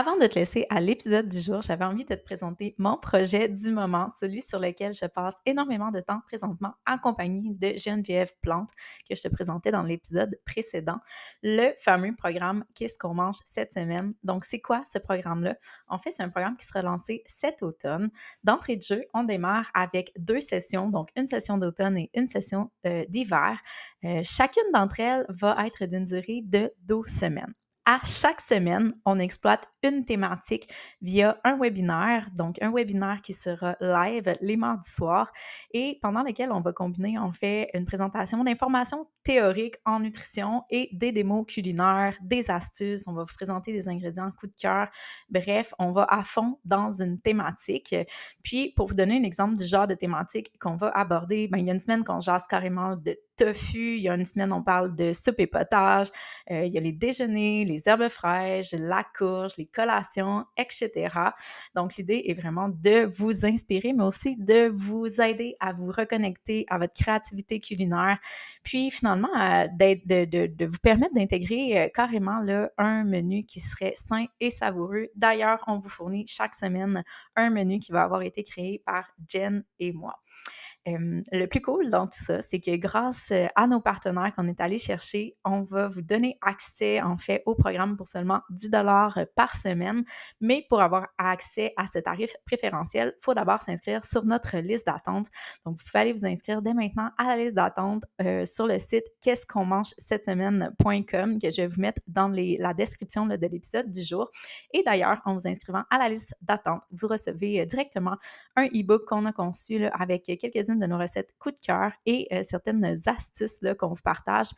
Avant de te laisser à l'épisode du jour, j'avais envie de te présenter mon projet du moment, celui sur lequel je passe énormément de temps présentement en compagnie de Geneviève Plante, que je te présentais dans l'épisode précédent, le fameux programme Qu'est-ce qu'on mange cette semaine? Donc, c'est quoi ce programme-là? En fait, c'est un programme qui sera lancé cet automne. D'entrée de jeu, on démarre avec deux sessions, donc une session d'automne et une session euh, d'hiver. Euh, chacune d'entre elles va être d'une durée de 12 semaines à chaque semaine, on exploite une thématique via un webinaire, donc un webinaire qui sera live les mardis soirs et pendant lequel on va combiner en fait une présentation d'informations théoriques en nutrition et des démos culinaires, des astuces, on va vous présenter des ingrédients coup de cœur. Bref, on va à fond dans une thématique. Puis pour vous donner un exemple du genre de thématique qu'on va aborder, ben, il y a une semaine qu'on jase carrément de tofu, il y a une semaine on parle de soupe et potage, euh, il y a les déjeuners, les herbes fraîches, la courge, les collations, etc. Donc, l'idée est vraiment de vous inspirer, mais aussi de vous aider à vous reconnecter à votre créativité culinaire, puis finalement de, vous permettre d'intégrer euh, carrément là, un menu qui serait sain et savoureux. D'ailleurs, on vous fournit chaque semaine un menu qui va avoir été créé par Jen et moi le plus cool dans tout ça, c'est que grâce à nos partenaires qu'on est allé chercher, on va vous donner accès en fait au programme pour seulement 10 dollars par semaine. Mais pour avoir accès à ce tarif préférentiel, il faut d'abord s'inscrire sur notre liste d'attente. Donc, vous pouvez aller vous inscrire dès maintenant à la liste d'attente sur le site qu'est-ce qu'on mange cette semaine.com que je vais vous mettre dans la description de l'épisode du jour. Et d'ailleurs, en vous inscrivant à la liste d'attente, vous recevez directement un e-book qu'on a conçu avec quelques-unes de nos recettes coup de cœur et euh, certaines astuces qu'on vous partage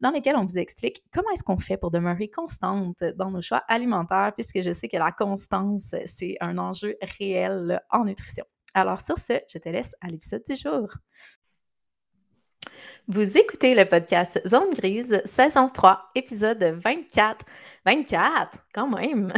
dans lesquelles on vous explique comment est-ce qu'on fait pour demeurer constante dans nos choix alimentaires, puisque je sais que la constance, c'est un enjeu réel en nutrition. Alors sur ce, je te laisse à l'épisode du jour. Vous écoutez le podcast Zone Grise, saison 3, épisode 24. 24, quand même.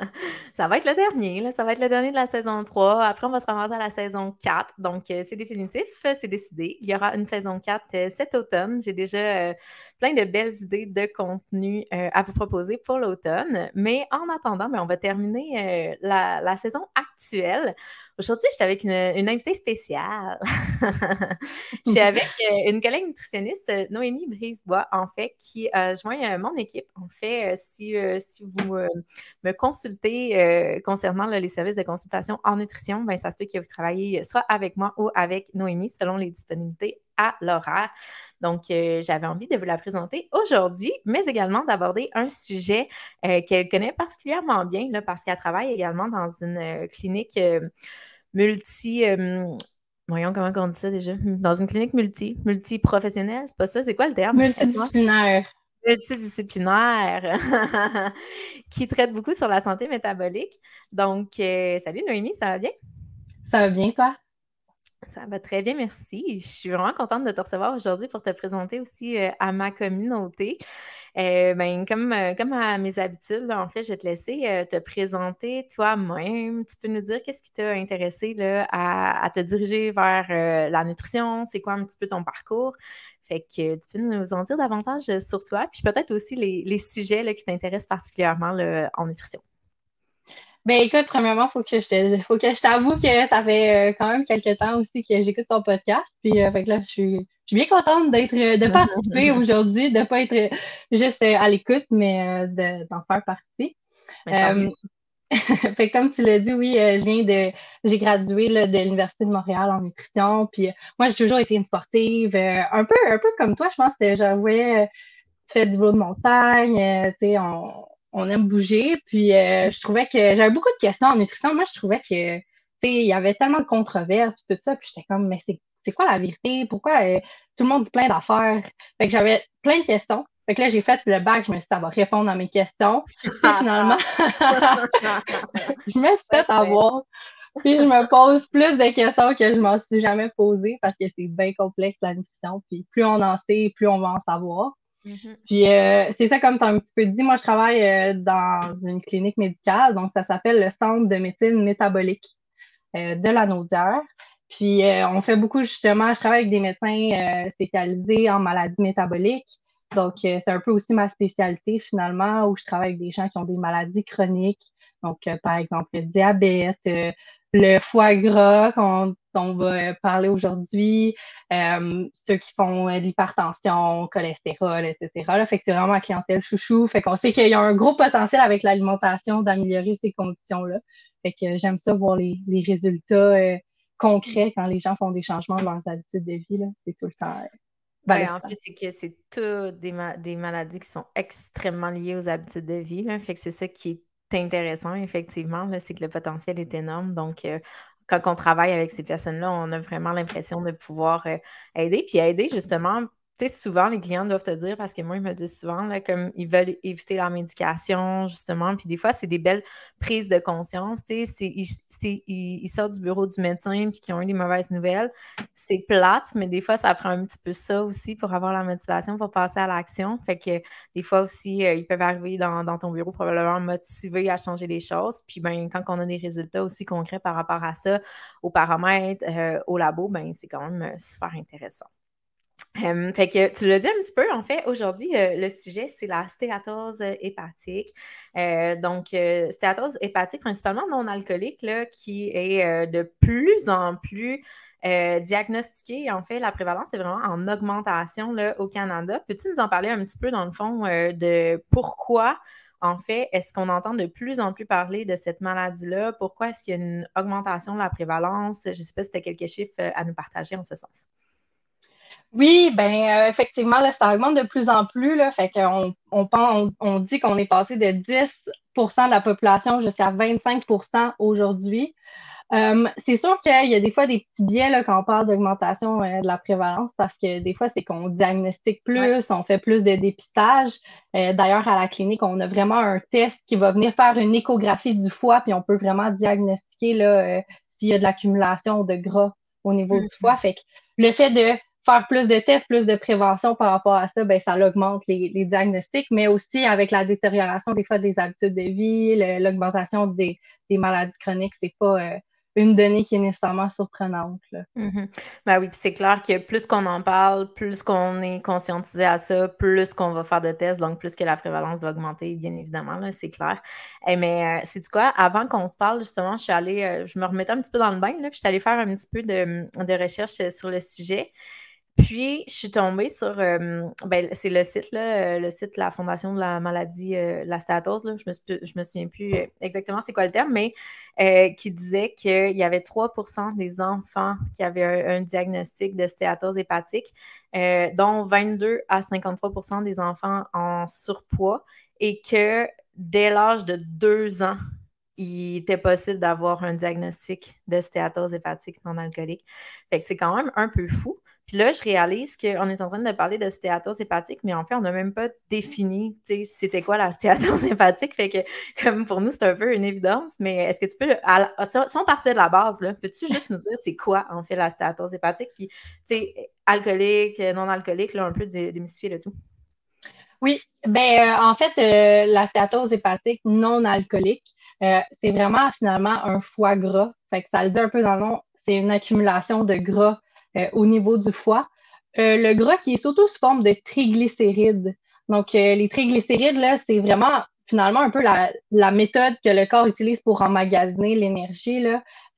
ça va être le dernier, là. ça va être le dernier de la saison 3. Après, on va se ramasser à la saison 4. Donc, euh, c'est définitif, c'est décidé. Il y aura une saison 4 euh, cet automne. J'ai déjà euh, plein de belles idées de contenu à vous proposer pour l'automne. Mais en attendant, ben, on va terminer la, saison actuelle. Aujourd'hui, je suis avec une, invitée spéciale. je suis avec une collègue nutritionniste, Noémie Brisebois, en fait, qui a joint mon équipe. En fait, si euh, si, vous euh, me consultez euh, concernant les services de consultation en nutrition, ben, ça se peut que vous travaillez soit avec moi ou avec Noémie selon les disponibilités à l'horaire. Donc, j'avais envie de vous la présenter aujourd'hui, mais également d'aborder un sujet qu'elle connaît particulièrement bien parce qu'elle travaille également dans une clinique multi. Voyons comment on dit ça déjà. Dans une clinique multi, multi-professionnelle, c'est pas ça? C'est quoi le terme? Multidisciplinaire multidisciplinaire qui traite beaucoup sur la santé métabolique. Donc, euh, salut Noémie, ça va bien? Ça va bien, toi? Ça va très bien, merci. Je suis vraiment contente de te recevoir aujourd'hui pour te présenter aussi euh, à ma communauté. Euh, ben, comme, comme à mes habitudes, en fait, je vais te laisser te présenter toi-même. Tu peux nous dire qu'est-ce qui t'a intéressé là, à, te diriger vers la nutrition? C'est quoi un petit peu ton parcours? Fait que tu peux nous en dire davantage euh, sur toi, puis peut-être aussi les, sujets qui t'intéressent particulièrement en nutrition. Ben écoute, premièrement, faut que je faut que je t'avoue que ça fait euh, quand même quelques temps aussi que j'écoute ton podcast. Puis euh, fait que là, je suis, je suis bien contente d'être de participer aujourd'hui, de pas être juste à l'écoute, mais d'en faire partie. Ben, fait comme tu l'as dit, oui, je viens de j'ai gradué de l'Université de Montréal en nutrition. Puis moi, j'ai toujours été une sportive, un peu, un peu comme toi, je pense que j'avais tu fais du vélo de montagne, tu sais, on on aime bouger. Puis euh, je trouvais que j'avais beaucoup de questions en nutrition. Moi, je trouvais que il y avait tellement de controverses puis tout ça. Puis j'étais comme, mais c'est quoi la vérité? Pourquoi euh, tout le monde dit plein d'affaires? Fait que j'avais plein de questions. Fait que là, j'ai fait le bac, je me suis dit, ça va répondre à mes questions. Puis finalement, je me suis fait avoir. Puis je me pose plus de questions que je m'en suis jamais posées parce que c'est bien complexe la nutrition. Puis plus on en sait, plus on va en savoir. Mm-hmm. Puis euh, c'est ça, comme tu as un petit peu dit, moi je travaille euh, dans une clinique médicale, donc ça s'appelle le Centre de médecine métabolique euh, de la Naudière. Puis on fait beaucoup justement, je travaille avec des médecins spécialisés en maladies métaboliques. Donc c'est un peu aussi ma spécialité finalement, où je travaille avec des gens qui ont des maladies chroniques. Donc par exemple le diabète, le foie gras qu'on on va euh, parler aujourd'hui, euh, ceux qui font euh, de l'hypertension, cholestérol, etc. Là, fait que c'est vraiment la clientèle chouchou. Fait qu'on sait qu'il y a un gros potentiel avec l'alimentation d'améliorer ces conditions-là. Fait que j'aime ça voir les, résultats concrets quand les gens font des changements dans leurs habitudes de vie. C'est tout le temps. Ben, en fait, c'est que c'est toutes des, des, maladies qui sont extrêmement liées aux habitudes de vie. Fait que c'est ça qui est intéressant, effectivement, c'est que le potentiel est énorme. Donc, quand on travaille avec ces personnes-là, on a vraiment l'impression de pouvoir euh, aider. Puis aider justement souvent, les clients doivent te dire, parce que moi, ils me disent souvent, comme ils veulent éviter la médication, justement, puis des fois, c'est des belles prises de conscience, tu sais, ils, ils, sortent du bureau du médecin, puis qui ont eu des mauvaises nouvelles. C'est plate, mais des fois, ça prend un petit peu ça aussi pour avoir la motivation, pour passer à l'action. Fait que des fois aussi, euh, ils peuvent arriver dans, ton bureau probablement motivés à changer les choses. Puis, ben, quand on a des résultats aussi concrets par rapport à ça, aux paramètres, euh, au labo, ben, c'est quand même euh, super intéressant fait que tu l'as dit un petit peu, en fait, aujourd'hui, euh, le sujet, c'est la stéatose hépatique. Euh, donc, euh, stéatose hépatique, principalement non alcoolique, là, qui est de plus en plus diagnostiquée. En fait, la prévalence est vraiment en augmentation là, au Canada. Peux-tu nous en parler un petit peu, dans le fond, de pourquoi, en fait, est-ce qu'on entend de plus en plus parler de cette maladie-là? Pourquoi est-ce qu'il y a une augmentation de la prévalence? Je ne sais pas si tu as quelques chiffres à nous partager en ce sens. Oui, ben euh, effectivement, là, ça augmente de plus en plus. Là, fait qu'on on, on, dit qu'on est passé de 10% de la population jusqu'à 25% aujourd'hui. Euh, c'est sûr qu'il y a des fois des petits biais là, quand on parle d'augmentation euh, de la prévalence parce que des fois, c'est qu'on diagnostique plus, on fait plus de dépistage. D'ailleurs, à la clinique, on a vraiment un test qui va venir faire une échographie du foie, puis on peut vraiment diagnostiquer là, s'il y a de l'accumulation de gras au niveau du mm-hmm. foie. Fait que le fait de faire plus de tests, plus de prévention par rapport à ça, ben, ça augmente les, diagnostics, mais aussi avec la détérioration des fois des habitudes de vie, l'augmentation des, maladies chroniques, c'est pas euh, une donnée qui est nécessairement surprenante. Mm-hmm. Ben oui, c'est clair que plus qu'on en parle, plus qu'on est conscientisé à ça, plus qu'on va faire de tests, donc plus que la prévalence va augmenter, bien évidemment, c'est clair. Eh, mais euh, c'est du quoi? Avant qu'on se parle, justement, je suis allée, euh, je me remettais un petit peu dans le bain, là, puis je suis allée faire un petit peu de recherche sur le sujet. Puis, je suis tombée sur, euh, ben, c'est le site, là, euh, le site de la Fondation de la maladie, euh, la stéatose, là, je me, me souviens plus exactement c'est quoi le terme, mais qui disait qu'il y avait 3% des enfants qui avaient un, diagnostic de stéatose hépatique, dont 22 à 53% des enfants en surpoids, et que dès l'âge de 2 ans, il était possible d'avoir un diagnostic de stéatose hépatique non alcoolique. Fait que c'est quand même un peu fou. Puis là, je réalise qu'on est en train de parler de stéatose hépatique, mais en fait, on n'a même pas défini c'était quoi la stéatose hépatique. Fait que, comme pour nous, c'est un peu une évidence, mais est-ce que tu peux, si on partait de la base, peux-tu juste nous dire c'est quoi, en fait, la stéatose hépatique? Puis, tu sais, alcoolique, non alcoolique, là, un peu démystifier le tout. Oui, ben euh, en fait, euh, la stéatose hépatique non alcoolique, euh, c'est vraiment finalement un foie gras. Fait que ça le dit un peu dans le nom, c'est une accumulation de gras au niveau du foie. le gras qui est surtout sous forme de triglycérides. Donc, les triglycérides, là, c'est vraiment, finalement un peu la, méthode que le corps utilise pour emmagasiner l'énergie.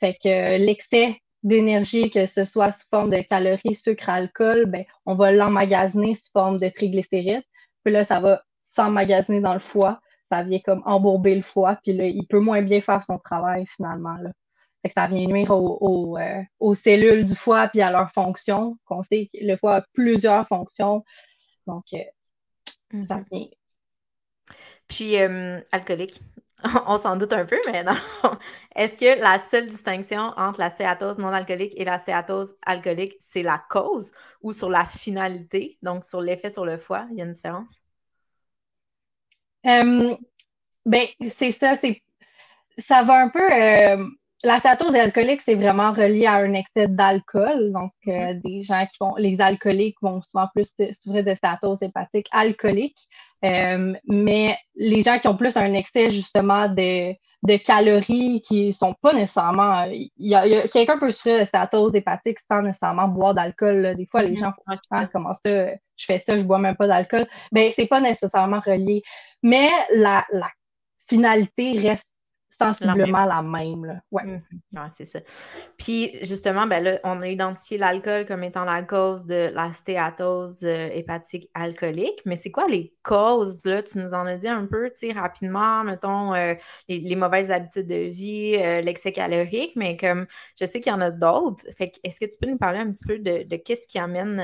Fait que l'excès d'énergie, que ce soit sous forme de calories, sucre, alcool, ben, on va l'emmagasiner sous forme de triglycérides. Puis là, ça va s'emmagasiner dans le foie. Ça vient comme embourber le foie, puis là, il peut moins bien faire son travail finalement. Là. Fait que ça vient nuire euh, aux, cellules du foie puis à leur fonction. On sait que le foie a plusieurs fonctions. Donc, euh, ça mhm. vient. Puis, euh, alcoolique, on s'en doute un peu, mais non. Est-ce que la seule distinction entre la stéatose non alcoolique et la stéatose alcoolique, c'est la cause ou sur la finalité, donc sur l'effet sur le foie, il y a une différence? Euh, ben, c'est ça, c'est ça va un peu. Euh, la stéatose alcoolique, c'est vraiment relié à un excès d'alcool. Donc, euh, des gens qui vont, les alcooliques vont souvent plus souffrir de stéatose hépatique alcoolique. mais les gens qui ont plus un excès justement de, de calories qui sont pas nécessairement. Il y a, quelqu'un peut souffrir de stéatose hépatique sans nécessairement boire d'alcool. Des fois, les mm-hmm. gens font ah, comment ça, je fais ça, je bois même pas d'alcool? Ben, c'est pas nécessairement relié. Mais la, la finalité reste sensiblement la même. Ouais. Mmh c'est ça. Puis justement, ben là, on a identifié l'alcool comme étant la cause de la stéatose euh, hépatique alcoolique, mais c'est quoi les causes? Là? Tu nous en as dit un peu, tu sais, rapidement, mettons, euh, les, mauvaises habitudes de vie, euh, l'excès calorique, mais comme je sais qu'il y en a d'autres. Fait est-ce que tu peux nous parler un petit peu de, qu'est-ce qui amène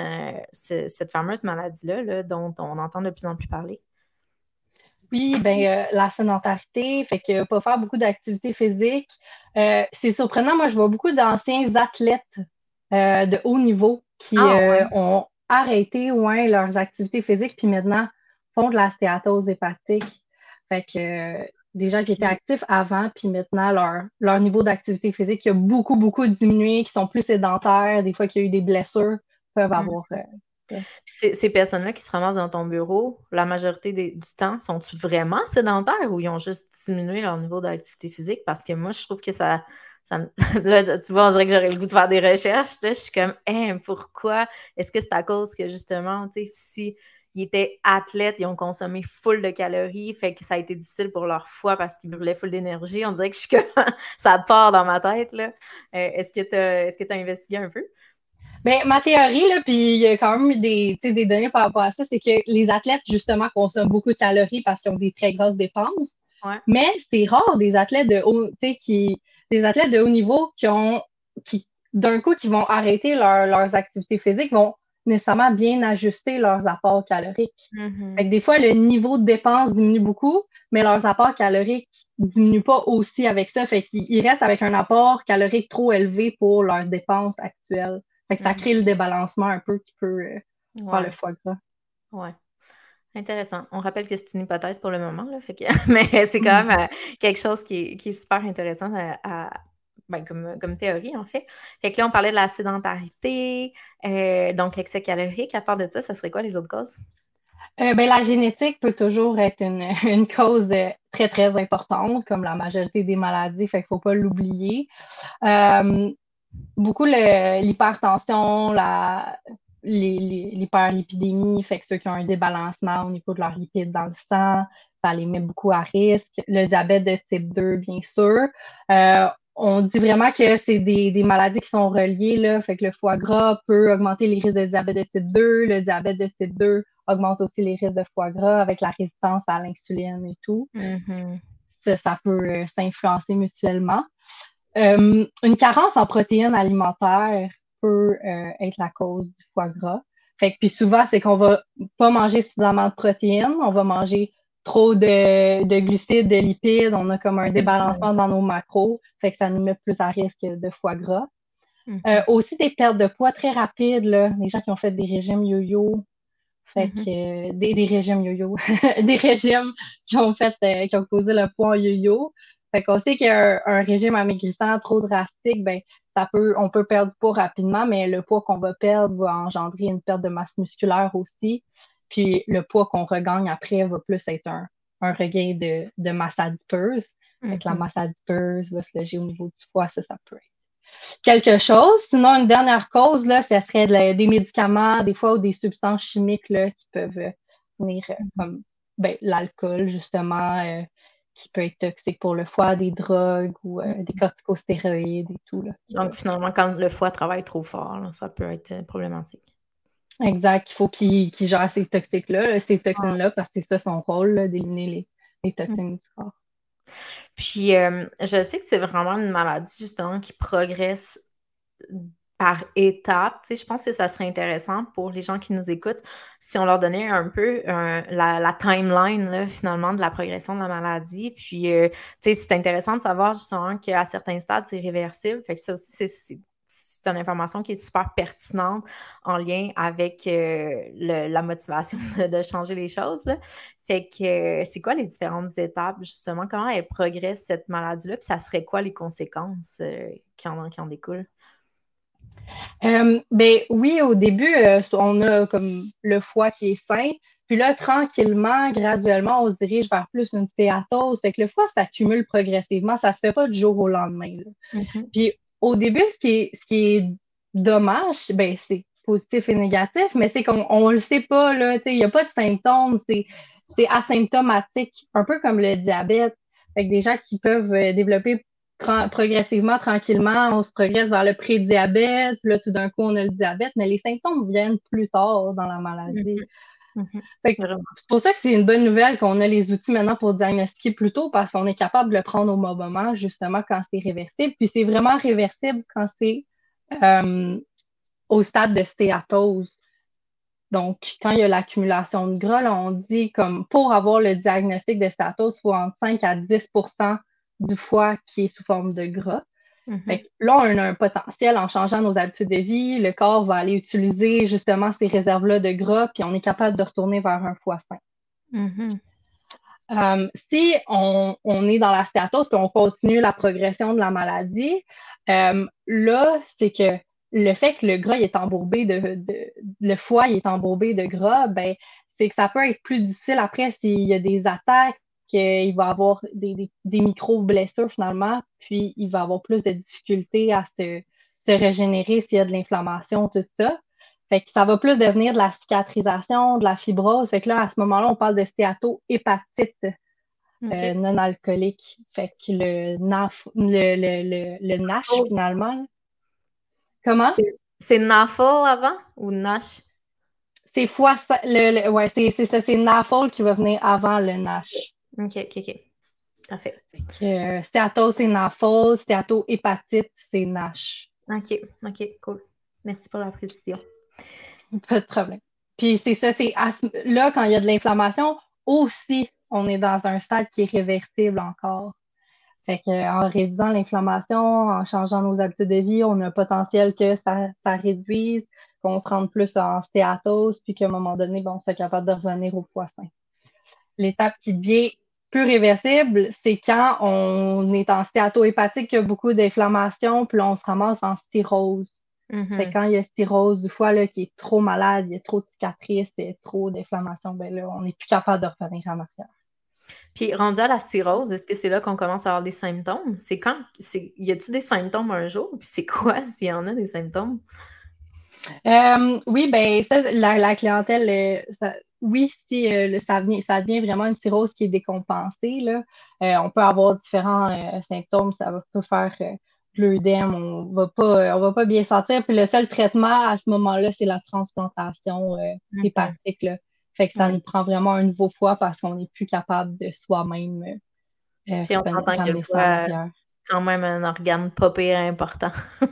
cette fameuse maladie-là, là, dont on entend de plus en plus parler? Oui, ben euh, la sédentarité, fait que pas faire beaucoup d'activité physique. Euh, c'est surprenant, moi je vois beaucoup d'anciens athlètes euh, de haut niveau qui ah, ont arrêté ouais, leurs activités physiques puis maintenant font de la stéatose hépatique. Fait que des gens qui étaient actifs avant puis maintenant leur, leur niveau d'activité physique a beaucoup, beaucoup diminué, qui sont plus sédentaires, des fois qu'il y a eu des blessures, peuvent mmh. Ces, personnes-là qui se ramassent dans ton bureau, la majorité du temps, sont-ils vraiment sédentaires ou ils ont juste diminué leur niveau d'activité physique? Parce que moi, je trouve que ça. là, tu vois, on dirait que j'aurais le goût de faire des recherches. je suis comme, hein, pourquoi? Est-ce que c'est à cause que justement, tu sais, si ils étaient athlètes, ils ont consommé full de calories, fait que ça a été difficile pour leur foie parce qu'ils brûlaient full d'énergie. On dirait que je suis comme, ça part dans ma tête. Là. Euh, est-ce que tu as, est as investigué un peu? Ben, ma théorie, là, puis il y a quand même des, des données par rapport à ça, c'est que les athlètes, justement, consomment beaucoup de calories parce qu'ils ont des très grosses dépenses. Mais c'est rare des athlètes de haut, qui, des athlètes de haut niveau qui ont, qui, d'un coup, qui vont arrêter leurs activités physiques, vont nécessairement bien ajuster leurs apports caloriques. Mm-hmm. des fois, le niveau de dépenses diminue beaucoup, mais leurs apports caloriques diminuent pas aussi avec ça. Fait qu'ils restent avec un apport calorique trop élevé pour leurs dépenses actuelles ça crée le débalancement un peu qui peut euh, faire le foie gras. Ouais. Intéressant. On rappelle que c'est une hypothèse pour le moment, là, mais c'est quand même euh, quelque chose qui est, super intéressant à, ben, comme, théorie, en fait. Fait que là, on parlait de la sédentarité, euh, donc l'excès calorique. À part de ça, ça serait quoi les autres causes? ben, la génétique peut toujours être une, une, cause très, très importante, comme la majorité des maladies, fait qu'il ne faut pas l'oublier beaucoup l'hypertension, l'hyperlipidémie, fait que ceux qui ont un débalancement au niveau de leurs lipides dans le sang, ça les met beaucoup à risque. Le diabète de type 2, bien sûr. Euh, on dit vraiment que c'est des, maladies qui sont reliées, là, fait que le foie gras peut augmenter les risques de diabète de type 2, le diabète de type 2 augmente aussi les risques de foie gras avec la résistance à l'insuline et tout. Mm-hmm. ça, peut euh, s'influencer mutuellement. Euh, une carence en protéines alimentaires peut euh, être la cause du foie gras. Fait que, puis souvent, c'est qu'on va pas manger suffisamment de protéines, on va manger trop de, de, glucides, de lipides, on a comme un débalancement dans nos macros, fait que ça nous met plus à risque de foie gras. Mm-hmm. Euh, aussi des pertes de poids très rapides, là, les gens qui ont fait des régimes yo-yo, fait mm-hmm. que des, des, régimes yo-yo, des régimes qui ont fait, qui ont causé le poids yo-yo. Fait qu'on sait qu'un un régime amaigrissant trop drastique, ben, ça peut, on peut perdre du poids rapidement, mais le poids qu'on va perdre va engendrer une perte de masse musculaire aussi. Puis le poids qu'on regagne après va plus être un, un regain de, de masse adipeuse. la mm-hmm. masse adipeuse va se loger au niveau du poids, ça, ça peut être quelque chose. Sinon, une dernière cause, là, ce serait des médicaments, des fois, ou des substances chimiques là, qui peuvent venir euh, comme ben, l'alcool, justement, qui peut être toxique pour le foie, des drogues ou mm-hmm. des corticostéroïdes et tout. Là, Donc, finalement, quand le foie travaille trop fort, ça peut être problématique. Exact. Il faut qu'il gère ces toxiques-là, ces toxines-là, parce que c'est ça son rôle, d'éliminer les, toxines du corps. Puis, euh, je sais que c'est vraiment une maladie, justement, qui progresse par étapes. Tu sais, je pense que ça serait intéressant pour les gens qui nous écoutent si on leur donnait un peu la, timeline, finalement, de la progression de la maladie. Puis, euh, tu sais, c'est intéressant de savoir, justement, qu'à certains stades, c'est réversible. Fait que ça aussi, c'est c'est une information qui est super pertinente en lien avec euh, la motivation de, changer les choses. Fait que euh, c'est quoi les différentes étapes, justement? Comment elle progresse cette maladie-là? Puis ça serait quoi les conséquences qui, en, qui en découlent? Ben oui, au début, on a comme le foie qui est sain. Puis là, tranquillement, graduellement, on se dirige vers plus une stéatose. Fait que le foie s'accumule progressivement. Ça se fait pas du jour au lendemain. Mm-hmm. Puis au début, ce qui est, ce qui est dommage, ben, c'est positif et négatif, mais c'est qu'on ne le sait pas, là, il n'y a pas de symptômes, c'est, asymptomatique, un peu comme le diabète. avec des gens qui peuvent euh, progressivement, tranquillement, on se progresse vers le pré-diabète, là, tout d'un coup, on a le diabète, mais les symptômes viennent plus tard dans la maladie. Mm-hmm. Mhm. C'est pour ça que c'est une bonne nouvelle qu'on a les outils maintenant pour diagnostiquer plus tôt parce qu'on est capable de le prendre au bon moment, justement, quand c'est réversible. Puis c'est vraiment réversible quand c'est euh, au stade de stéatose. Donc, quand il y a l'accumulation de gras, on dit comme pour avoir le diagnostic de stéatose, il faut entre 5 à 10 du foie qui est sous forme de gras. Mhm. là, on a un potentiel en changeant nos habitudes de vie. Le corps va aller utiliser justement ces réserves-là de gras, puis on est capable de retourner vers un foie sain. Mhm. Euh, si on, est dans la stéatose puis on continue la progression de la maladie, euh, là, c'est que le fait que le gras est embourbé de, le foie est embourbé de gras, ben, c'est que ça peut être plus difficile après s'il y a des attaques qu'il va avoir des, micro-blessures finalement, puis il va avoir plus de difficultés à se, régénérer s'il y a de l'inflammation, tout ça. Fait que ça va plus devenir de la cicatrisation, de la fibrose. Fait que là, à ce moment-là, on parle de stéato-hépatite euh, non alcoolique. Fait que le, NAF, le, NASH, oh. finalement. Comment? C'est NAFL avant ou NASH? C'est fois, le, ouais, c'est ça, c'est NAFL qui va venir avant le NASH. OK, OK, OK. Parfait. Euh, stéatose, c'est NAFO. Stéato-hépatite, c'est NASH. OK, OK, cool. Merci pour la précision. Pas de problème. Puis c'est ça, c'est là, quand il y a de l'inflammation, aussi, on est dans un stade qui est réversible encore. Fait qu'en réduisant l'inflammation, en changeant nos habitudes de vie, on a un potentiel que ça, ça réduise, qu'on se rende plus en stéatose, puis qu'à un moment donné, bon, on soit capable de revenir au foie sain. L'étape qui devient plus réversible, c'est quand on est en stéato-hépatique, qu'il y a beaucoup d'inflammation, puis on se ramasse en cirrhose. Mm-hmm. quand il y a cirrhose du foie là, qui est trop malade, il y a trop de cicatrices, il y a trop d'inflammation, ben là, on n'est plus capable de revenir en arrière. Puis rendu à la cirrhose, est-ce que c'est là qu'on commence à avoir des symptômes? C'est quand? Y a-t-il des symptômes un jour? Puis c'est quoi s'il y en a des symptômes? Euh, oui, ben ça, la, clientèle, euh, ça, oui, si euh, ça, ça devient vraiment une cirrhose qui est décompensée, là, euh, on peut avoir différents euh, symptômes. Ça peut faire de l'œdème, on va pas, on va pas bien sentir. Puis le seul traitement à ce moment-là, c'est la transplantation hépatique. Là. Fait que ça nous prend vraiment un nouveau foie parce qu'on n'est plus capable de soi-même. Puis on entend que le foie, quand même un organe pas pire important.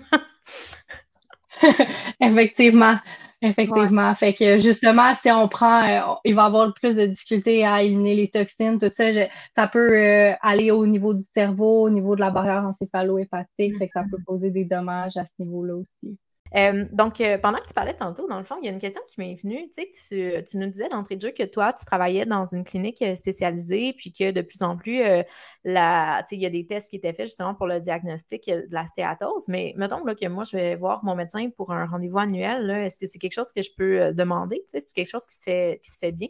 Effectivement. Effectivement. Fait que justement, si on prend, euh, il va avoir plus de difficultés à éliminer les toxines, tout ça. ça peut euh, aller au niveau du cerveau, au niveau de la barrière encéphalo-hépatique. Fait que ça peut mm-hmm. poser des dommages à ce niveau-là aussi. Euh, donc, euh, pendant que tu parlais tantôt, dans le fond, il y a une question qui m'est venue. Tu, nous disais d'entrée de jeu que toi, tu travaillais dans une clinique euh, spécialisée, puis que de plus en plus, il y a des tests qui étaient faits justement pour le diagnostic de la stéatose. Mais mettons là, que moi, je vais voir mon médecin pour un rendez-vous annuel. Est-ce que c'est quelque chose que je peux demander? C'est quelque chose qui se fait, qui se fait bien,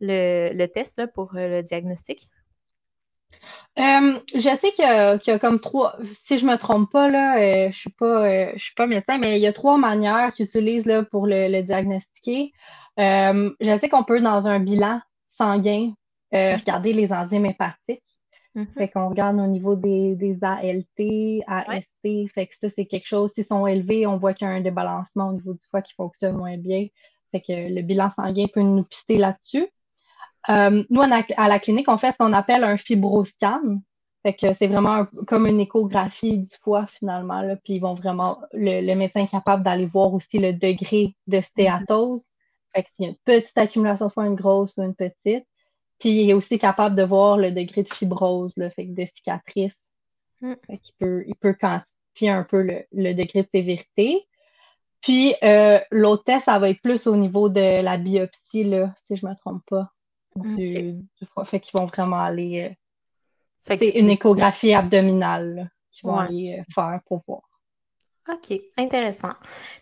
le, test pour le diagnostic? Euh, je sais qu'il y, a comme trois, si je me trompe pas, là, euh, je suis pas, euh, je suis pas médecin, mais il y a trois manières qu'ils utilisent là, pour le, diagnostiquer. je sais qu'on peut, dans un bilan sanguin, euh, regarder les enzymes hépatiques. Mhm. Fait qu'on regarde au niveau des, des ALT, AST. Fait que ça, c'est quelque chose, s'ils sont élevés, on voit qu'il y a un débalancement au niveau du foie qui fonctionne moins bien. Fait que le bilan sanguin peut nous pister là-dessus. Euh, nous, à la clinique, on fait ce qu'on appelle un fibroscan. Fait que c'est vraiment comme une échographie du foie finalement. Là, puis ils vont vraiment, le, médecin est capable d'aller voir aussi le degré de stéatose. Fait que s'il y a une petite accumulation de foie, une grosse ou une petite. Puis il est aussi capable de voir le degré de fibrose, là, fait que de cicatrice. Mm. Fait qu'il peut, il peut quantifier un peu le, degré de sévérité. Puis euh, l'autre test, ça va être plus au niveau de la biopsie, là, si je ne me trompe pas. Du, foie. Fait qu'ils vont vraiment aller. Euh, c'est une échographie abdominale qu'ils vont aller euh, faire pour voir. OK, intéressant.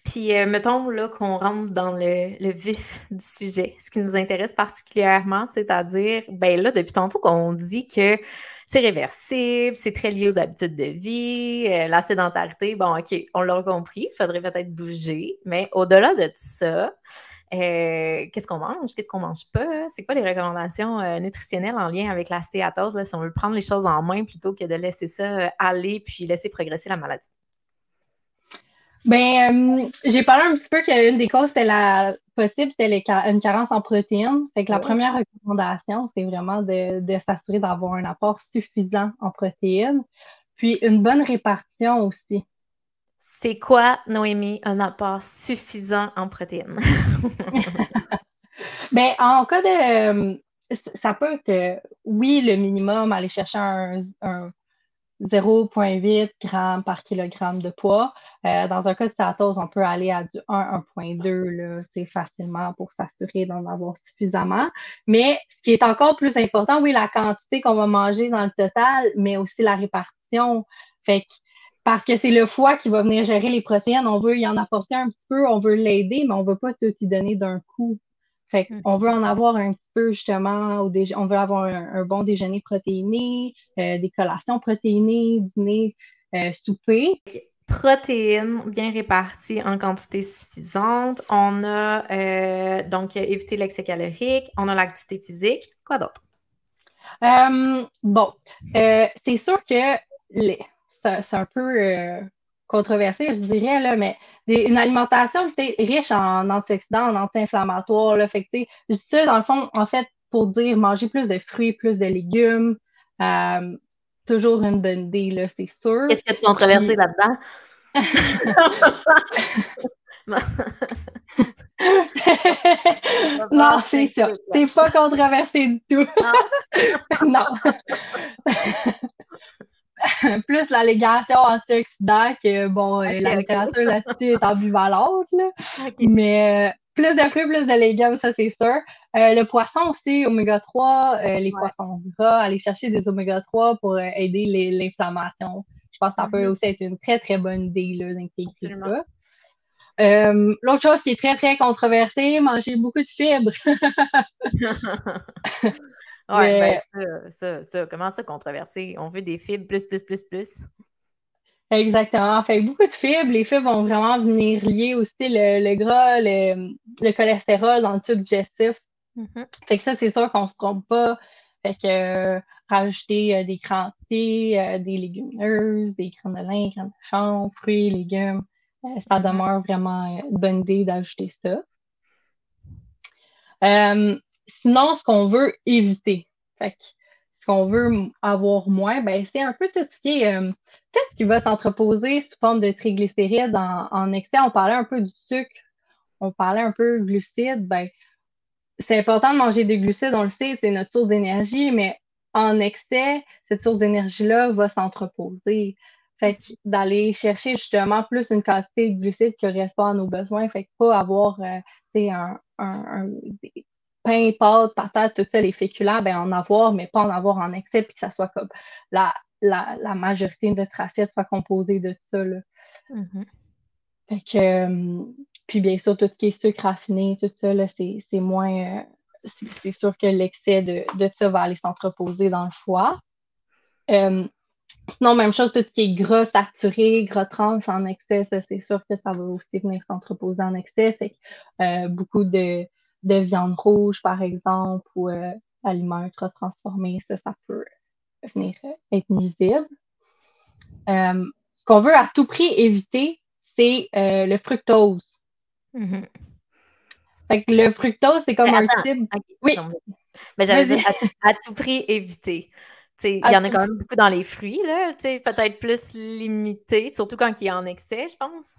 Puis, euh, mettons là qu'on rentre dans le, vif du sujet. Ce qui nous intéresse particulièrement, c'est-à-dire, ben là, depuis tantôt qu'on dit que c'est réversible, c'est très lié aux habitudes de vie, euh, la sédentarité, bon, OK, on l'a compris, il faudrait peut-être bouger, mais au-delà de tout ça, euh, qu'est-ce qu'on mange, qu'est-ce qu'on mange pas, c'est quoi les recommandations euh, nutritionnelles en lien avec la stéatose, si on veut prendre les choses en main plutôt que de laisser ça aller puis laisser progresser la maladie? Ben, j'ai parlé un petit peu qu'une des causes c'était la possible, c'était une carence en protéines. Fait que la première recommandation, c'est vraiment de, de s'assurer d'avoir un apport suffisant en protéines, puis une bonne répartition aussi. C'est quoi, Noémie, un apport suffisant en protéines? ben, en cas de. Ça peut être, oui, le minimum, aller chercher un, 0,8 g par kilogramme de poids. Euh, dans un cas de statose, on peut aller à du 1, 1,2 facilement pour s'assurer d'en avoir suffisamment. Mais ce qui est encore plus important, oui, la quantité qu'on va manger dans le total, mais aussi la répartition. Fait que parce que c'est le foie qui va venir gérer les protéines. On veut y en apporter un petit peu, on veut l'aider, mais on veut pas tout y donner d'un coup. Fait hmm. on veut en avoir un petit peu justement au On veut avoir un, bon déjeuner protéiné, euh, des collations protéinées, dîner, euh, souper. Protéines bien réparties en quantité suffisante. On a euh, donc évité l'excès calorique. On a l'activité physique. Quoi d'autre? bon, c'est sûr que les, c'est un peu euh, controversé, je dirais, là, mais une alimentation riche en antioxydants, en anti-inflammatoires. Fait que, je dis ça, dans le fond, en fait, pour dire manger plus de fruits, plus de légumes. Euh, toujours une bonne idée, là, c'est sûr. Qu'est-ce qu'il y a de controversé là-dedans? non, c'est ça. C'est pas controversé du tout. non. plus l'allégation antioxydant que, bon, euh, la littérature là-dessus est ambivalente, là. Mais euh, plus de fruits, plus de légumes, ça, c'est sûr. Euh, le poisson aussi, oméga 3, les poissons gras, aller chercher des oméga 3 pour aider l'inflammation. Je pense que ça peut mm-hmm. aussi être une très, très bonne idée d'intégrer ça. L'autre chose qui est très, très controversée, manger beaucoup de fibres. Oui, ben, ça, ça, ça, comment ça controversé? On veut des fibres plus, plus, plus, plus. Exactement. Fait beaucoup de fibres. Les fibres vont vraiment venir lier aussi le, gras, le, cholestérol dans le tube digestif. Mm-hmm. Fait que ça, c'est sûr qu'on se trompe pas. Fait que euh, rajouter euh, des crantés, euh, des légumineuses, des graines de lin, graines de chanvre, fruits, légumes, ça mm-hmm. demeure vraiment une bonne idée d'ajouter ça. Sinon, ce qu'on veut éviter, fait ce qu'on veut avoir moins, ben, c'est un peu tout ce qui est euh, tout ce qui va s'entreposer sous forme de triglycérides en, excès. On parlait un peu du sucre, on parlait un peu glucides. Ben, c'est important de manger des glucides, on le sait, c'est notre source d'énergie, mais en excès, cette source d'énergie-là va s'entreposer. Fait d'aller chercher justement plus une quantité de glucides qui correspond à nos besoins. Fait que pas avoir euh, un, un, pain, pâtes, patates, tout ça, les féculents, ben, en avoir, mais pas en avoir en excès, puis que ça soit comme la, la, la majorité de notre assiette soit composée de ça. Là. Mm-hmm. Fait que, euh, puis bien sûr, tout ce qui est sucre raffiné, tout ça, c'est moins. Euh, c'est sûr que l'excès de, de, ça va aller s'entreposer dans le foie. Euh, sinon, même chose, tout ce qui est gras saturé, gras trans en excès, c'est sûr que ça va aussi venir s'entreposer en excès. Fait que, beaucoup de, de viande rouge, par exemple, ou aliments ultra transformés, ça, ça peut venir être nuisible. ce qu'on veut à tout prix éviter, c'est le fructose. Mm-hmm. Fait que le fructose, c'est comme un type. Oui. Mais j'allais dire à, tout prix éviter. Il y en a quand même beaucoup dans les fruits, là, peut-être plus limité, surtout quand il est en excès, je pense.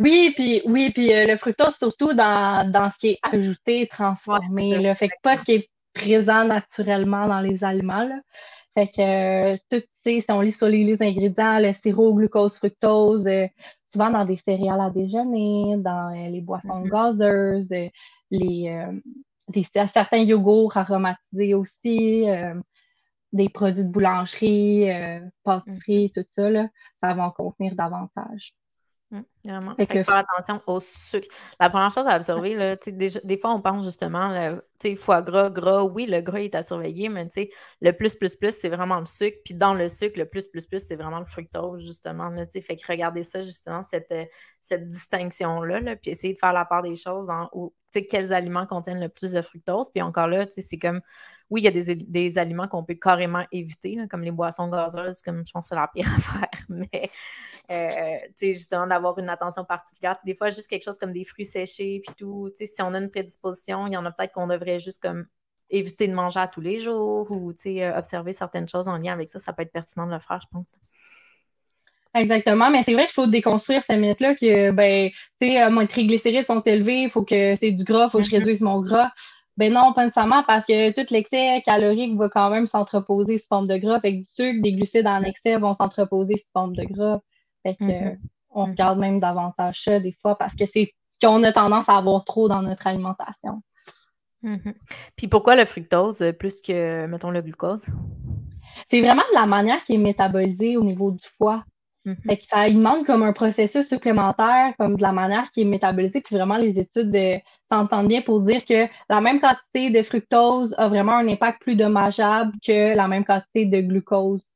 Oui, puis oui, puis euh, le fructose, surtout dans, dans, ce qui est ajouté, transformé. là, fait que pas ce qui est présent naturellement dans les aliments. Là. Fait que euh, tout, si on lit sur les, ingrédients, le sirop, glucose, fructose, euh, souvent dans des céréales à déjeuner, dans euh, les boissons mm-hmm. gazeuses, les, des, certains yogourts aromatisés aussi, des produits de boulangerie, pâtisserie, mm-hmm. tout ça, là, ça va en contenir davantage. Mmh, vraiment. faire attention au sucre. La première chose à observer, là, des, fois, on pense justement, le, foie gras, gras, oui, le gras est à surveiller, mais le plus, plus, plus, c'est vraiment le sucre. Puis dans le sucre, le plus, plus, plus, c'est vraiment le fructose, justement. Là, fait que regardez ça, justement, cette, euh, cette distinction-là, là, puis essayer de faire la part des choses dans où, quels aliments contiennent le plus de fructose. Puis encore là, c'est comme oui, il y a des, aliments qu'on peut carrément éviter, comme les boissons gazeuses, comme je pense que c'est la pire affaire. Mais, euh, justement, d'avoir une attention particulière. des fois, juste quelque chose comme des fruits séchés, puis tout. Si on a une prédisposition, il y en a peut-être qu'on devrait juste comme éviter de manger à tous les jours ou euh, observer certaines choses en lien avec ça. Ça peut être pertinent de le faire, je pense. Exactement, mais c'est vrai qu'il faut déconstruire cette mythe-là que, ben, tu sais, euh, mes triglycérides sont élevés, il faut que c'est du gras, il faut que je mm-hmm. réduise mon gras. Ben non, pas nécessairement, parce que tout l'excès calorique va quand même s'entreposer sous forme de gras. Fait que du sucre, des glucides en excès vont s'entreposer sous forme de gras. Fait que, mm-hmm. on mm-hmm. regarde même davantage ça des fois parce que c'est ce qu'on a tendance à avoir trop dans notre alimentation. Puis pourquoi le fructose euh, plus que, mettons, le glucose? C'est vraiment de la manière qui est métabolisée au niveau du foie. Mhm. ça demande comme un processus supplémentaire, comme de la manière qui est métabolisée, puis vraiment les études s'entendent bien pour dire que la même quantité de fructose a vraiment un impact plus dommageable que la même quantité de glucose.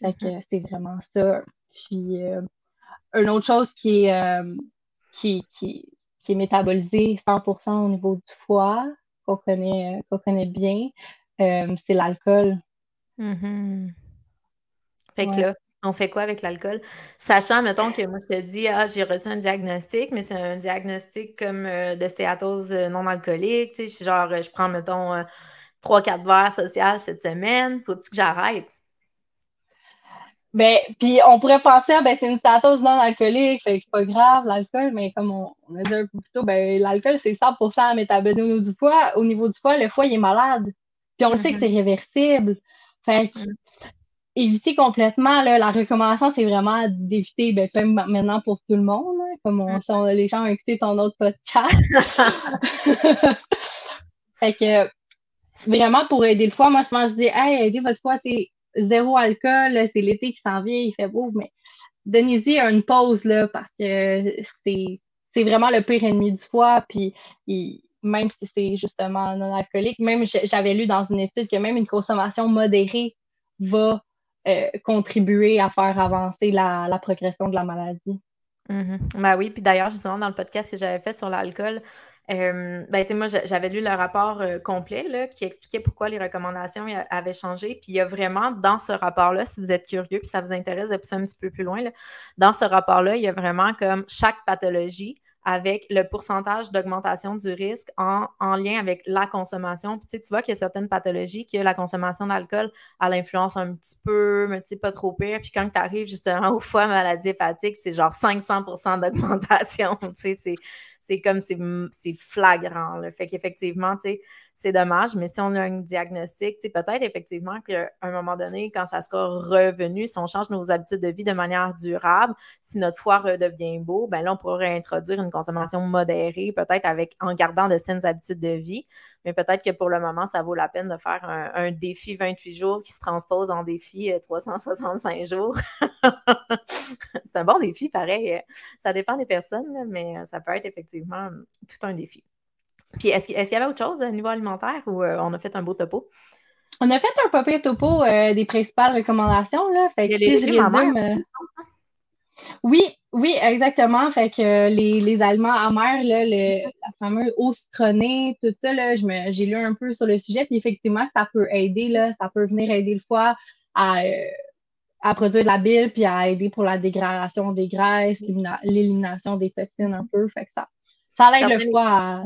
Fait que mhm. c'est vraiment ça. Puis euh, une autre chose qui est, euh, qui, qui, qui, est métabolisée 100% au niveau du foie, qu'on connaît, qu'on connaît bien, euh, c'est l'alcool. Mhm. Fait que là, on fait quoi avec l'alcool? Sachant, mettons, que moi, je te dis, ah, j'ai reçu un diagnostic, mais c'est un diagnostic comme euh, de stéatose euh, non alcoolique. Tu sais, genre, je prends, mettons, euh, trois, 4 verres social cette semaine. Faut-tu que j'arrête? Ben, puis on pourrait penser, ah, ben, c'est une stéatose non alcoolique, fait que c'est pas grave, l'alcool, mais comme on, a dit un peu plus tôt, ben, l'alcool, c'est 100% métabolisé au niveau du foie. Au niveau du foie, le foie, il est malade. Puis on le sait que mm-hmm. c'est réversible. Fait que, mm éviter complètement, là, la recommandation, c'est vraiment d'éviter, ben, même maintenant pour tout le monde, comme on, mm. les gens ont écouté ton autre podcast. fait que, vraiment, pour aider le foie, moi, souvent, je dis, hey, aidez votre foie, c'est zéro alcool, c'est l'été qui s'en vient, il fait beau, mais donnez-y une pause, là, parce que c'est, c'est vraiment le pire ennemi du foie, puis même si c'est justement non alcoolique, même j'avais lu dans une étude que même une consommation modérée va euh, contribuer à faire avancer la, progression de la maladie. Ben oui, puis d'ailleurs, justement, dans le podcast que j'avais fait sur l'alcool, euh, ben, moi, j'avais lu le rapport euh, complet qui expliquait pourquoi les recommandations avaient changé. Puis il y a vraiment dans ce rapport-là, si vous êtes curieux, puis ça vous intéresse de pousser un petit peu plus loin, dans ce rapport-là, il y a vraiment comme chaque pathologie avec le pourcentage d'augmentation du risque en, lien avec la consommation. Puis, tu, sais, tu vois qu'il y a certaines pathologies que la consommation d'alcool a l'influence un petit peu, mais tu sais, pas trop pire. Puis quand tu arrives justement au foie maladie hépatique, c'est genre 500% d'augmentation. Tu sais, c'est comme, c'est flagrant. Fait qu'effectivement, c'est dommage, mais si on a un diagnostic, peut-être effectivement qu'à un moment donné, quand ça sera revenu, si on change nos habitudes de vie de manière durable, si notre foie redevient beau, ben là, on pourrait introduire une consommation modérée, peut-être avec en gardant de saines habitudes de vie. Mais peut-être que pour le moment, ça vaut la peine de faire un, défi 28 jours qui se transpose en défi 365 euh, jours. c'est un bon défi, pareil. Ça dépend des personnes, mais ça peut être effectivement tout un défi. Puis est-ce, qu'il y avait autre chose au niveau alimentaire ou euh, on a fait un beau topo? On a fait un papier topo euh, des principales recommandations. Là. Fait que, si je résume. Euh, Oui, oui, exactement. Fait que les, les aliments amers, là, le, la fameuse eau citronnée, tout ça, là, j'ai lu un peu sur le sujet, puis effectivement, ça peut aider, là, ça peut venir aider le foie à, euh, à produire de la bile, puis à aider pour la dégradation des graisses, l'élimination des toxines un peu. Fait que ça, ça aide le foie à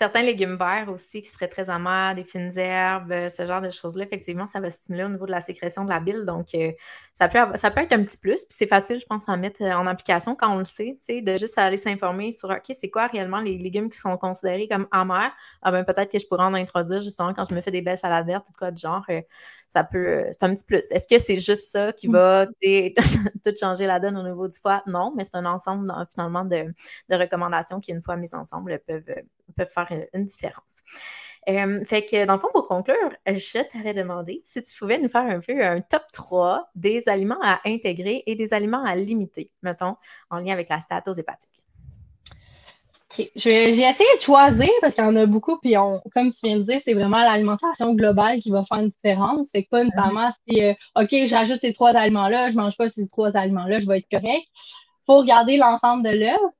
certains légumes verts aussi qui seraient très amers, des fines herbes, euh, ce genre de choses-là, effectivement, ça va stimuler au niveau de la sécrétion de la bile. Donc, euh, ça, peut ça peut être un petit plus. Puis c'est facile, je pense, à mettre euh, en application quand on le sait, tu sais, de juste aller s'informer sur OK, c'est quoi réellement les légumes qui sont considérés comme amers? Ah ben peut-être que je pourrais en introduire justement quand je me fais des belles salades vertes ou quoi de genre. ça peut. c'est un petit plus. Est-ce que c'est juste ça qui va tout changer la donne au niveau du foie? Non, mais c'est un ensemble finalement de, de recommandations qui, une fois mises ensemble, peuvent peuvent faire une différence. Euh, fait que, dans le fond, pour conclure, je t'avais demandé si tu pouvais nous faire un peu un top 3 des aliments à intégrer et des aliments à limiter, mettons, en lien avec la statose hépatique. OK. J'ai essayé de choisir parce qu'il y en a beaucoup, puis on, comme tu viens de dire, c'est vraiment l'alimentation globale qui va faire une différence. Fait que pas nécessairement si, euh, OK, je rajoute ces trois aliments-là, je mange pas ces trois aliments-là, je vais être correct. Il faut regarder l'ensemble de l'œuvre.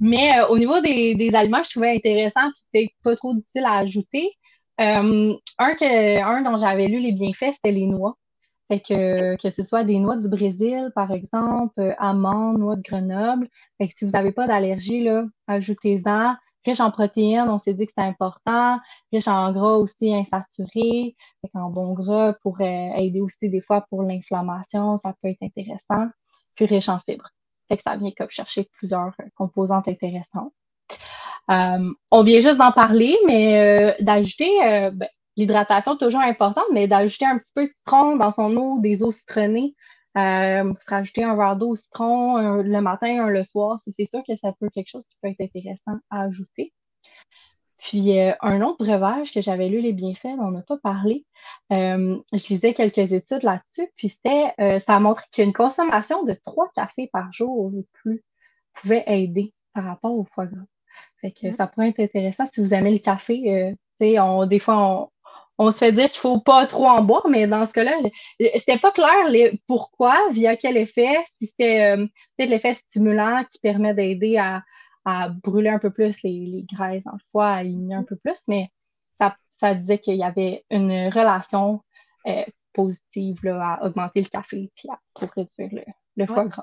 Mais euh, au niveau des, des, aliments, je trouvais intéressant puis peut-être pas trop difficile à ajouter. Euh, un, que, un dont j'avais lu les bienfaits, c'était les noix. Fait que, que ce soit des noix du Brésil, par exemple, euh, amandes, noix de Grenoble. Fait que si vous n'avez pas d'allergie, là, ajoutez-en. Riche en protéines, on s'est dit que c'est important. Riche en gras aussi insaturé. Fait qu'en bon gras pour aider aussi des fois pour l'inflammation, ça peut être intéressant. Puis riche en fibres. Fait que ça vient comme chercher plusieurs euh, composantes intéressantes. Euh, on vient juste d'en parler, mais euh, d'ajouter ben, l'hydratation toujours importante, mais d'ajouter un petit peu de citron dans son eau, des eaux citronnées. Euh, se rajouter un verre d'eau au citron le matin, un le soir, c'est sûr que ça peut être quelque chose qui peut être intéressant à ajouter. Puis euh, un autre breuvage que j'avais lu les bienfaits, dont on n'a pas parlé, euh, je lisais quelques études là-dessus, puis c'était, euh, ça a montré qu'une consommation de trois cafés par jour ou plus pouvait aider par rapport au foie gras. Fait que mm. ça pourrait être intéressant si vous aimez le café. on, des fois, on, se fait dire qu'il ne faut pas trop en boire, mais dans ce cas-là, c'était pas clair les, pourquoi, via quel effet, si c'était peut-être l'effet stimulant qui permet d'aider à, à brûler un peu plus les, graisses dans le foie, à éliminer un peu plus, mais ça, ça disait qu'il y avait une relation euh, positive là, à augmenter le café puis à, pour réduire le, foie gras.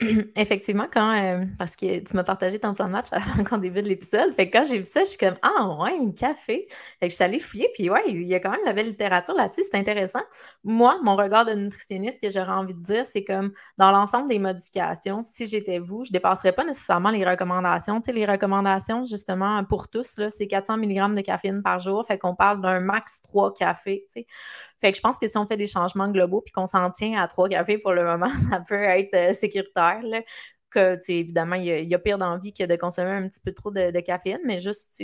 Effectivement, quand euh, parce que tu m'as partagé ton plan de match avant début de l'épisode. Fait que quand j'ai vu ça, je suis comme Ah ouais, un café. Fait que je suis allée fouiller, puis ouais, il y a quand même la belle littérature là-dessus, c'est intéressant. Moi, mon regard de nutritionniste que j'aurais envie de dire, c'est comme dans l'ensemble des modifications, si j'étais vous, je ne dépasserais pas nécessairement les recommandations. Tu sais, les recommandations, justement, pour tous, c'est 400 mg de caféine par jour. Fait qu'on parle d'un max 3 cafés. Fait que je pense que si on fait des changements globaux puis qu'on s'en tient à trois cafés pour le moment, ça peut être euh, sécuritaire. Que, évidemment, il y, a, pire d'envie que de consommer un petit peu trop de, de caféine, mais juste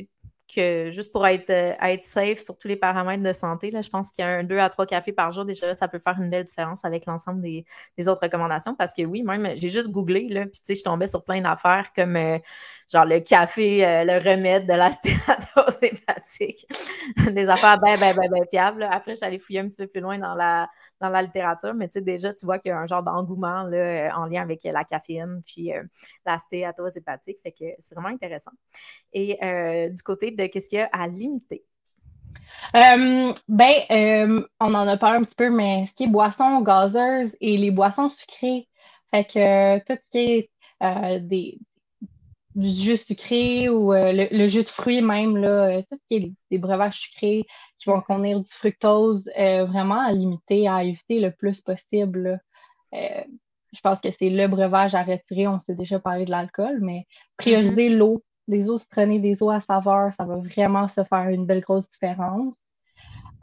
que juste pour être, euh, être safe sur tous les paramètres de santé, là, je pense qu'il y a un 2 à 3 cafés par jour, déjà, ça peut faire une belle différence avec l'ensemble des, autres recommandations. Parce que oui, même, j'ai juste googlé, là, puis tu sais, je tombais sur plein d'affaires comme euh, genre le café, euh, le remède de la stéatose hépatique. des affaires bien, bien, bien, bien fiables. Après, je suis allée fouiller un petit peu plus loin dans la, dans la littérature, mais tu sais, déjà, tu vois qu'il y a un genre d'engouement là, en lien avec la caféine, puis la stéatose hépatique. Fait que c'est vraiment intéressant. Et du côté de qu'est-ce qu'il y a à limiter? Euh, ben, euh, on en a parlé un petit peu, mais ce qui est boissons gazeuses et les boissons sucrées, fait que tout ce qui est euh, des, du jus sucré ou le, jus de fruits même, là, tout ce qui est des breuvages sucrés qui vont contenir du fructose, vraiment à limiter, à éviter le plus possible. je pense que c'est le breuvage à retirer. On s'est déjà parlé de l'alcool, mais prioriser mm-hmm. l'eau des eaux citronnées, des eaux à saveur, ça va vraiment se faire une belle grosse différence.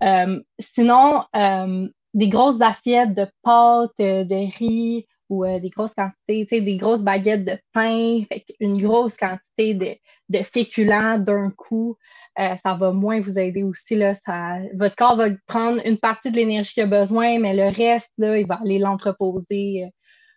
Euh, sinon, euh, des grosses assiettes de pâtes, euh, de riz ou des grosses quantités, des grosses baguettes de pain, une grosse quantité de, de féculents d'un coup, ça va moins vous aider aussi. Là, ça, votre corps va prendre une partie de l'énergie qu'il a besoin, mais le reste, là, il va aller l'entreposer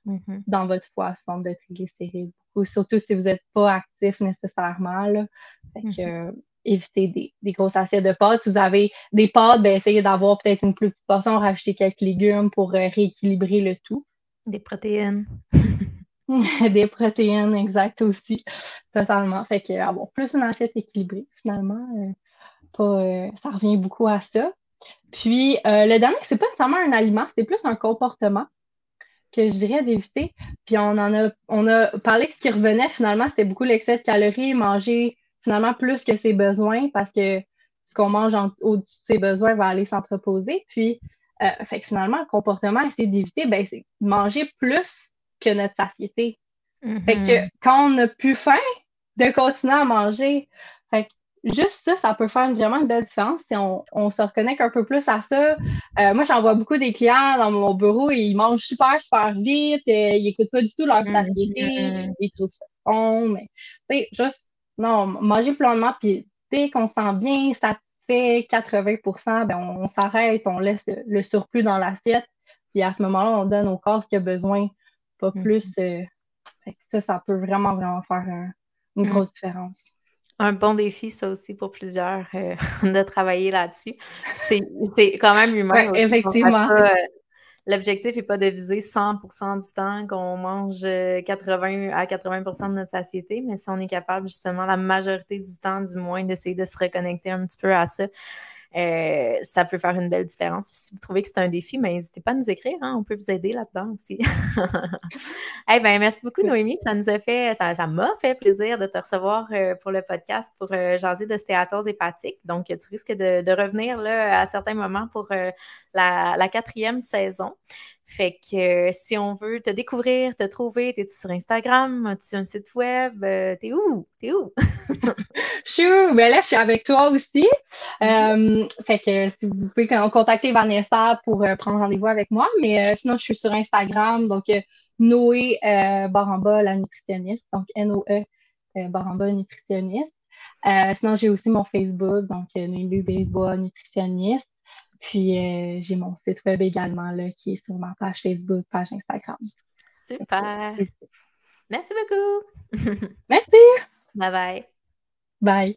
mm-hmm. dans votre forme de triglycérides surtout si vous n'êtes pas actif nécessairement. Là. Fait que, mhm. euh, évitez des, grosses assiettes de pâtes. Si vous avez des pâtes, ben, essayez d'avoir peut-être une plus petite portion, rajouter quelques légumes pour euh, rééquilibrer le tout. Des protéines. des protéines, exact aussi. Totalement. Fait que avoir plus une assiette équilibrée, finalement, pas, ça revient beaucoup à ça. Puis le dernier, c'est pas nécessairement un aliment, c'est plus un comportement que je dirais d'éviter. Puis on en a, on a parlé que ce qui revenait finalement, c'était beaucoup l'excès de calories, manger finalement plus que ses besoins parce que ce qu'on mange au-dessus de ses besoins va aller s'entreposer. Puis, euh, fait que finalement, le comportement, essayer d'éviter, ben, c'est manger plus que notre satiété. Fait que mm-hmm. quand on n'a plus faim, de continuer à manger. Fait que juste ça, ça peut faire vraiment une belle différence si on, se reconnecte un peu plus à ça. Euh, moi, j'en vois beaucoup des clients dans mon bureau, ils mangent super, super vite, euh, ils n'écoutent pas du tout leur mm-hmm. satiété, ils trouvent ça bon, mais juste, non, manger pleinement, puis dès qu'on se sent bien satisfait, 80% ben on, s'arrête, on laisse le, surplus dans l'assiette, puis à ce moment-là, on donne au corps ce qu'il a besoin, pas mm-hmm. plus. Euh, ça, ça peut vraiment, vraiment faire une grosse différence un bon défi, ça aussi, pour plusieurs, euh, de travailler là-dessus. C'est quand même humain aussi. Effectivement. L'objectif n'est pas de viser 100% du temps qu'on mange 80 euh, à 80% de notre satiété, mais si on est capable, justement, la majorité du temps, du moins, d'essayer de se reconnecter un petit peu à ça, euh, ça peut faire une belle différence. si vous trouvez que c'est un défi, mais ben, n'hésitez pas à nous écrire. Hein, on peut vous aider là-dedans aussi. Eh ben, merci beaucoup, Noémie. Ça nous a fait, ça, m'a fait plaisir de te recevoir euh, pour le podcast pour euh, jaser de stéatose hépatique. Donc, tu risques de, revenir là, à certains moments pour la, la, quatrième saison. Fait que euh, si on veut te découvrir, te trouver, t'es sur Instagram, as-tu un site web? Euh, t'es où? T'es où? je suis où? Ben là, je suis avec toi aussi. Euh, fait que si vous pouvez contacter Vanessa pour prendre rendez-vous avec moi. Mais sinon, je suis sur Instagram. Donc, Noé Baramba, la nutritionniste. Donc, N-O-E Baramba, nutritionniste. sinon, j'ai aussi mon Facebook. Donc, Noémie Baseball, nutritionniste. Puis euh, j'ai mon site web également là, qui est sur ma page Facebook, page Instagram. Super. Merci beaucoup. Merci. Bye bye. Bye.